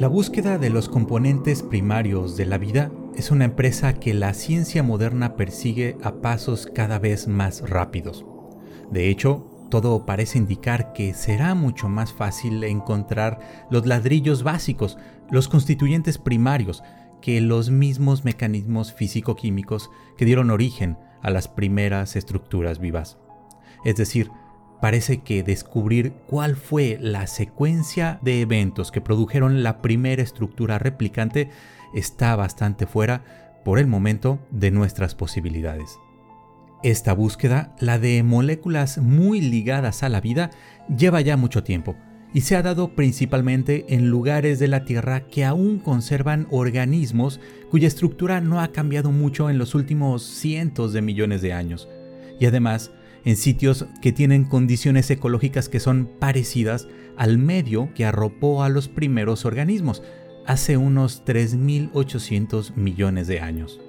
La búsqueda de los componentes primarios de la vida es una empresa que la ciencia moderna persigue a pasos cada vez más rápidos. De hecho, todo parece indicar que será mucho más fácil encontrar los ladrillos básicos, los constituyentes primarios, que los mismos mecanismos físico-químicos que dieron origen a las primeras estructuras vivas. Es decir, parece que descubrir cuál fue la secuencia de eventos que produjeron la primera estructura replicante está bastante fuera, por el momento, de nuestras posibilidades. Esta búsqueda, la de moléculas muy ligadas a la vida, lleva ya mucho tiempo y se ha dado principalmente en lugares de la Tierra que aún conservan organismos cuya estructura no ha cambiado mucho en los últimos cientos de millones de años. Y además, en sitios que tienen condiciones ecológicas que son parecidas al medio que arropó a los primeros organismos hace unos 3.800 millones de años.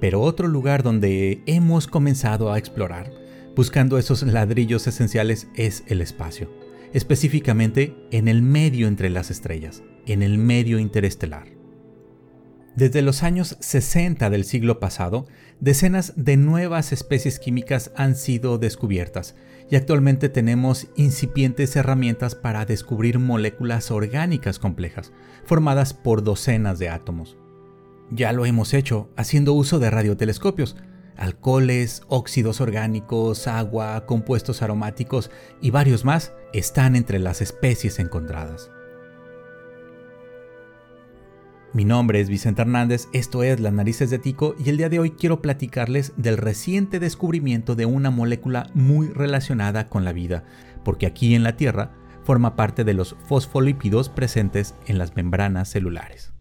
Pero otro lugar donde hemos comenzado a explorar, buscando esos ladrillos esenciales, es el espacio, específicamente en el medio entre las estrellas, en el medio interestelar. Desde los años 60 del siglo pasado, decenas de nuevas especies químicas han sido descubiertas y actualmente tenemos incipientes herramientas para descubrir moléculas orgánicas complejas, formadas por docenas de átomos. Ya lo hemos hecho haciendo uso de radiotelescopios. Alcoholes, óxidos orgánicos, agua, compuestos aromáticos y varios más están entre las especies encontradas. Mi nombre es Vicente Hernández, esto es Las Narices de Tico y el día de hoy quiero platicarles del reciente descubrimiento de una molécula muy relacionada con la vida, porque aquí en la Tierra forma parte de los fosfolípidos presentes en las membranas celulares.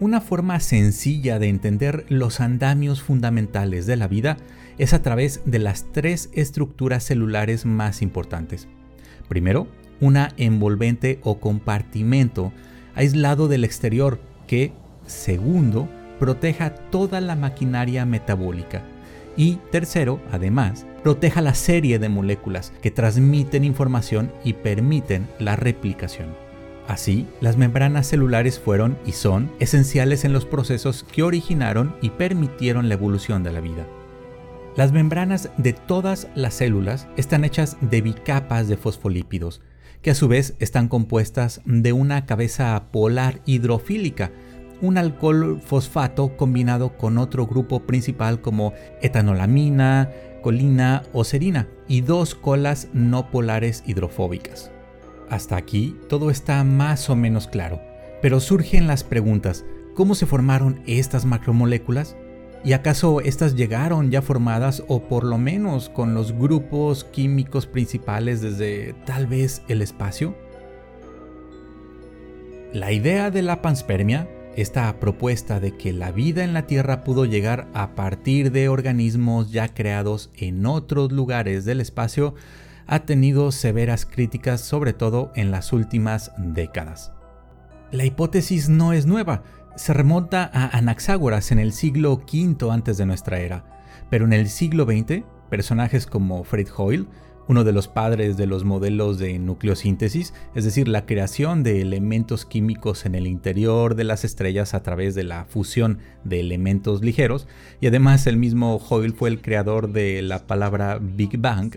Una forma sencilla de entender los andamios fundamentales de la vida es a través de las tres estructuras celulares más importantes. Primero, una envolvente o compartimento aislado del exterior que, segundo, proteja toda la maquinaria metabólica. Y tercero, además, proteja la serie de moléculas que transmiten información y permiten la replicación. Así, las membranas celulares fueron y son esenciales en los procesos que originaron y permitieron la evolución de la vida. Las membranas de todas las células están hechas de bicapas de fosfolípidos, que a su vez están compuestas de una cabeza polar hidrofílica, un alcohol fosfato combinado con otro grupo principal como etanolamina, colina o serina y dos colas no polares hidrofóbicas. Hasta aquí todo está más o menos claro, pero surgen las preguntas, ¿cómo se formaron estas macromoléculas? ¿Y acaso estas llegaron ya formadas o por lo menos con los grupos químicos principales desde tal vez el espacio? La idea de la panspermia, esta propuesta de que la vida en la Tierra pudo llegar a partir de organismos ya creados en otros lugares del espacio, ha tenido severas críticas sobre todo en las últimas décadas. La hipótesis no es nueva, se remonta a Anaxágoras en el siglo V antes de nuestra era, pero en el siglo XX, personajes como Fred Hoyle, uno de los padres de los modelos de nucleosíntesis, es decir, la creación de elementos químicos en el interior de las estrellas a través de la fusión de elementos ligeros, y además el mismo Hoyle fue el creador de la palabra Big Bang,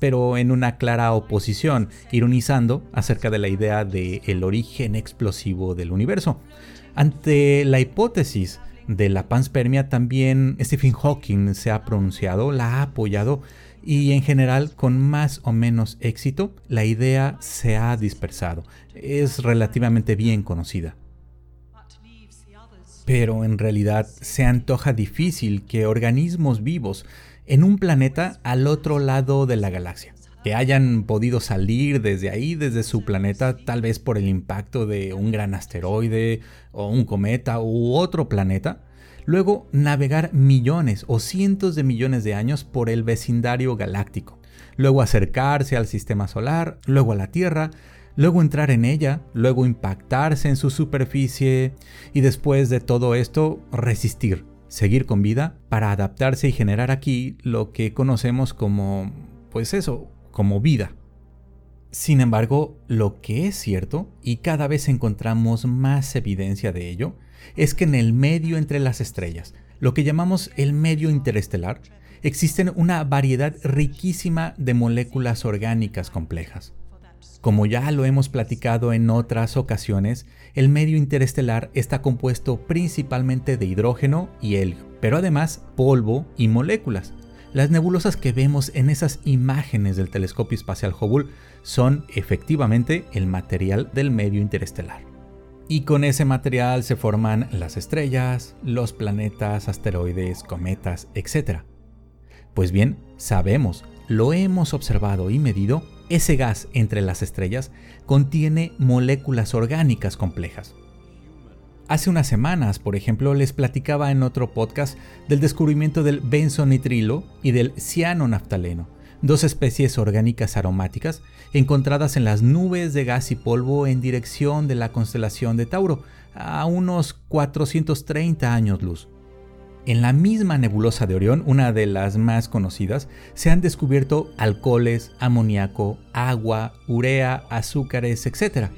pero en una clara oposición, ironizando acerca de la idea de origen explosivo del universo. Ante la hipótesis de la panspermia también Stephen Hawking se ha pronunciado, la ha apoyado y en general con más o menos éxito la idea se ha dispersado. Es relativamente bien conocida. Pero en realidad se antoja difícil que organismos vivos en un planeta al otro lado de la galaxia hayan podido salir desde ahí, desde su planeta, tal vez por el impacto de un gran asteroide o un cometa u otro planeta, luego navegar millones o cientos de millones de años por el vecindario galáctico, luego acercarse al sistema solar, luego a la Tierra, luego entrar en ella, luego impactarse en su superficie y después de todo esto resistir, seguir con vida para adaptarse y generar aquí lo que conocemos como, pues eso, como vida. Sin embargo, lo que es cierto, y cada vez encontramos más evidencia de ello, es que en el medio entre las estrellas, lo que llamamos el medio interestelar, existen una variedad riquísima de moléculas orgánicas complejas. Como ya lo hemos platicado en otras ocasiones, el medio interestelar está compuesto principalmente de hidrógeno y helio, pero además polvo y moléculas. Las nebulosas que vemos en esas imágenes del telescopio espacial Hubble son efectivamente el material del medio interestelar. Y con ese material se forman las estrellas, los planetas, asteroides, cometas, etc. Pues bien, sabemos, lo hemos observado y medido, ese gas entre las estrellas contiene moléculas orgánicas complejas. Hace unas semanas, por ejemplo, les platicaba en otro podcast del descubrimiento del benzonitrilo y del cianonaftaleno, dos especies orgánicas aromáticas encontradas en las nubes de gas y polvo en dirección de la constelación de Tauro, a unos 430 años luz. En la misma nebulosa de Orión, una de las más conocidas, se han descubierto alcoholes, amoníaco, agua, urea, azúcares, etc.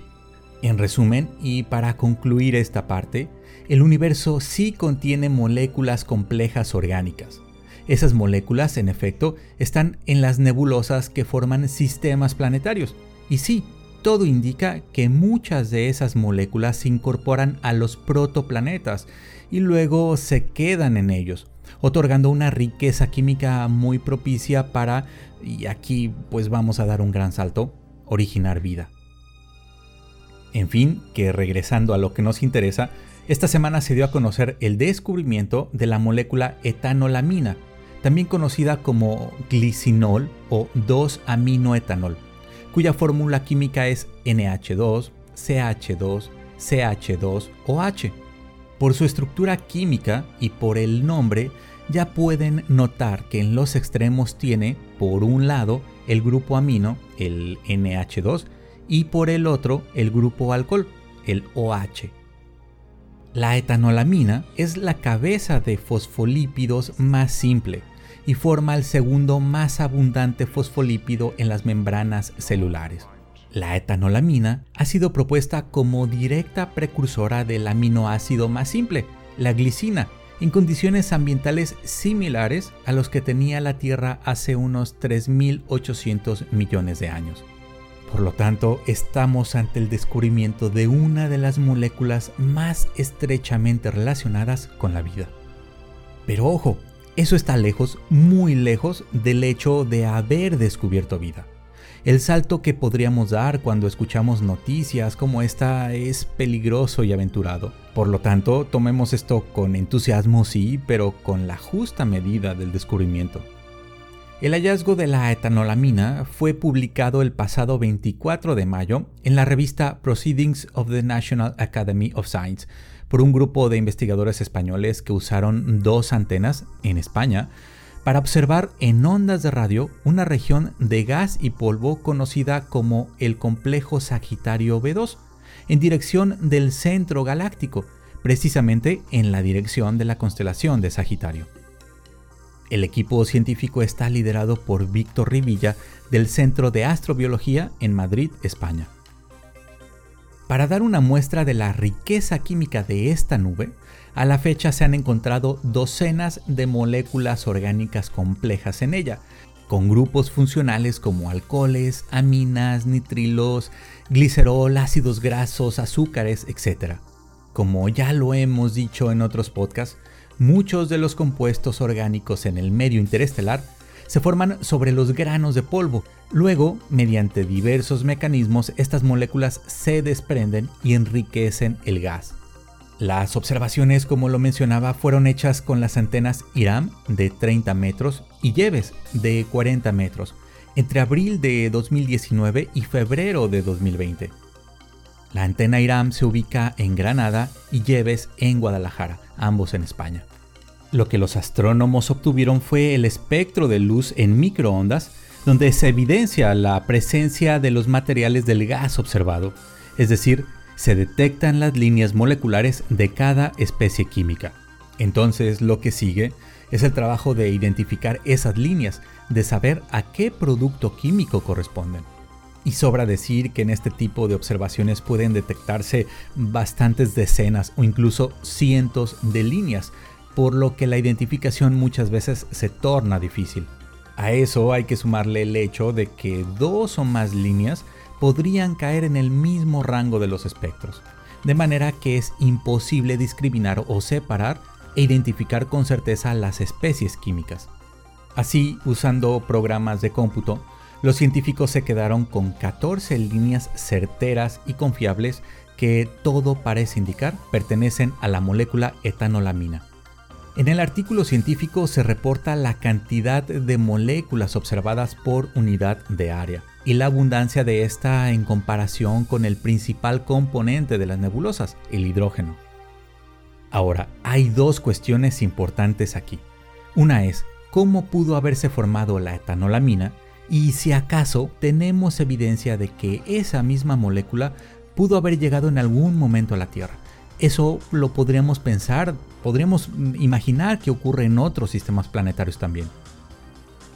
En resumen, y para concluir esta parte, el universo sí contiene moléculas complejas orgánicas. Esas moléculas, en efecto, están en las nebulosas que forman sistemas planetarios. Y sí, todo indica que muchas de esas moléculas se incorporan a los protoplanetas y luego se quedan en ellos, otorgando una riqueza química muy propicia para, y aquí pues vamos a dar un gran salto, originar vida. En fin, que regresando a lo que nos interesa, esta semana se dio a conocer el descubrimiento de la molécula etanolamina, también conocida como glicinol o 2-aminoetanol, cuya fórmula química es NH2, CH2, CH2OH. Por su estructura química y por el nombre, ya pueden notar que en los extremos tiene, por un lado, el grupo amino, el NH2, y por el otro, el grupo alcohol, el OH. La etanolamina es la cabeza de fosfolípidos más simple y forma el segundo más abundante fosfolípido en las membranas celulares. La etanolamina ha sido propuesta como directa precursora del aminoácido más simple, la glicina, en condiciones ambientales similares a los que tenía la Tierra hace unos 3.800 millones de años. Por lo tanto, estamos ante el descubrimiento de una de las moléculas más estrechamente relacionadas con la vida. Pero ojo, eso está lejos, muy lejos del hecho de haber descubierto vida. El salto que podríamos dar cuando escuchamos noticias como esta es peligroso y aventurado. Por lo tanto, tomemos esto con entusiasmo sí, pero con la justa medida del descubrimiento. El hallazgo de la etanolamina fue publicado el pasado 24 de mayo en la revista Proceedings of the National Academy of Science por un grupo de investigadores españoles que usaron dos antenas en España para observar en ondas de radio una región de gas y polvo conocida como el complejo Sagitario B2, en dirección del centro galáctico, precisamente en la dirección de la constelación de Sagitario. El equipo científico está liderado por Víctor Rivilla del Centro de Astrobiología en Madrid, España. Para dar una muestra de la riqueza química de esta nube, a la fecha se han encontrado docenas de moléculas orgánicas complejas en ella, con grupos funcionales como alcoholes, aminas, nitrilos, glicerol, ácidos grasos, azúcares, etc. Como ya lo hemos dicho en otros podcasts, muchos de los compuestos orgánicos en el medio interestelar se forman sobre los granos de polvo. Luego, mediante diversos mecanismos, estas moléculas se desprenden y enriquecen el gas. Las observaciones, como lo mencionaba, fueron hechas con las antenas IRAM de 30 metros y Yeves de 40 metros entre abril de 2019 y febrero de 2020. La antena IRAM se ubica en Granada y Yeves en Guadalajara, ambos en España. Lo que los astrónomos obtuvieron fue el espectro de luz en microondas, donde se evidencia la presencia de los materiales del gas observado, es decir, se detectan las líneas moleculares de cada especie química. Entonces lo que sigue es el trabajo de identificar esas líneas, de saber a qué producto químico corresponden. Y sobra decir que en este tipo de observaciones pueden detectarse bastantes decenas o incluso cientos de líneas, por lo que la identificación muchas veces se torna difícil. A eso hay que sumarle el hecho de que dos o más líneas podrían caer en el mismo rango de los espectros, de manera que es imposible discriminar o separar e identificar con certeza las especies químicas. Así, usando programas de cómputo, los científicos se quedaron con 14 líneas certeras y confiables que todo parece indicar pertenecen a la molécula etanolamina. En el artículo científico se reporta la cantidad de moléculas observadas por unidad de área y la abundancia de esta en comparación con el principal componente de las nebulosas, el hidrógeno. Ahora, hay dos cuestiones importantes aquí. Una es, ¿cómo pudo haberse formado la etanolamina? Y si acaso tenemos evidencia de que esa misma molécula pudo haber llegado en algún momento a la Tierra. Eso lo podríamos pensar, podríamos imaginar que ocurre en otros sistemas planetarios también.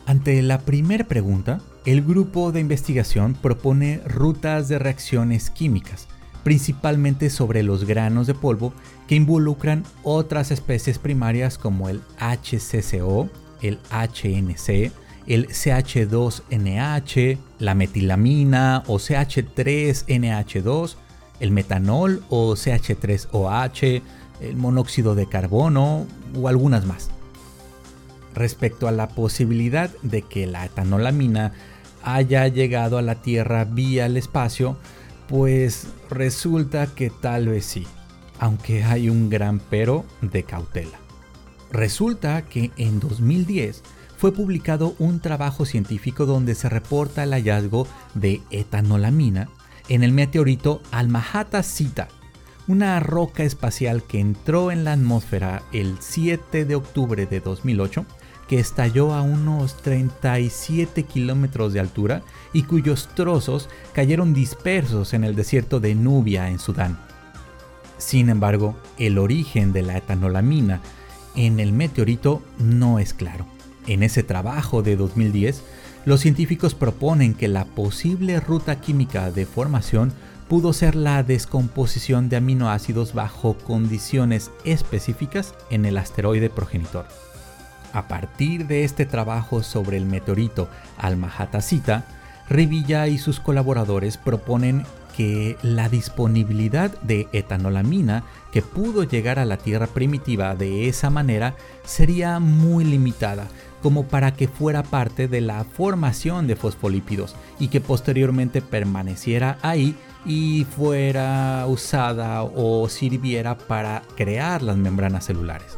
Ante la primera pregunta, el grupo de investigación propone rutas de reacciones químicas, principalmente sobre los granos de polvo que involucran otras especies primarias como el HCCO, el HNC, el CH2NH, la metilamina o CH3NH2, el metanol o CH3OH, el monóxido de carbono o algunas más. Respecto a la posibilidad de que la etanolamina haya llegado a la Tierra vía el espacio, pues resulta que tal vez sí, aunque hay un gran pero de cautela. Resulta que en 2010 fue publicado un trabajo científico donde se reporta el hallazgo de etanolamina en el meteorito Almahata Cita, una roca espacial que entró en la atmósfera el 7 de octubre de 2008, que estalló a unos 37 kilómetros de altura y cuyos trozos cayeron dispersos en el desierto de Nubia en Sudán. Sin embargo, el origen de la etanolamina en el meteorito no es claro. En ese trabajo de 2010, los científicos proponen que la posible ruta química de formación pudo ser la descomposición de aminoácidos bajo condiciones específicas en el asteroide progenitor. A partir de este trabajo sobre el meteorito Alma-Hatazita, Revilla y sus colaboradores proponen que la disponibilidad de etanolamina que pudo llegar a la Tierra primitiva de esa manera sería muy limitada, como para que fuera parte de la formación de fosfolípidos y que posteriormente permaneciera ahí y fuera usada o sirviera para crear las membranas celulares.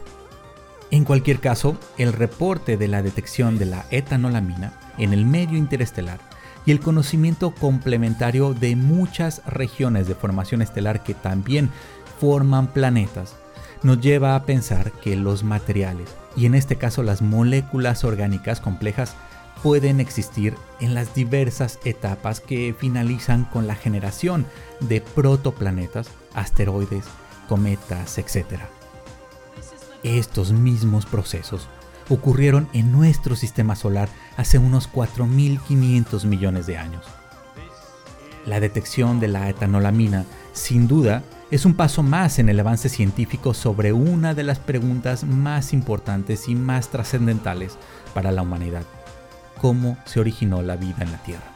En cualquier caso, el reporte de la detección de la etanolamina en el medio interestelar y el conocimiento complementario de muchas regiones de formación estelar que también forman planetas nos lleva a pensar que los materiales y en este caso las moléculas orgánicas complejas pueden existir en las diversas etapas que finalizan con la generación de protoplanetas, asteroides, cometas, etc. Estos mismos procesos ocurrieron en nuestro sistema solar hace unos 4.500 millones de años. La detección de la etanolamina, sin duda, es un paso más en el avance científico sobre una de las preguntas más importantes y más trascendentales para la humanidad. ¿Cómo se originó la vida en la Tierra?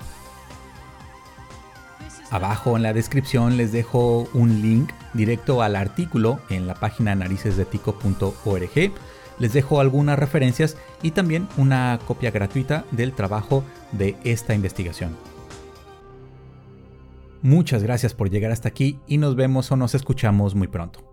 Abajo en la descripción les dejo un link directo al artículo en la página naricesdetico.org. Les dejo algunas referencias y también una copia gratuita del trabajo de esta investigación. Muchas gracias por llegar hasta aquí y nos vemos o nos escuchamos muy pronto.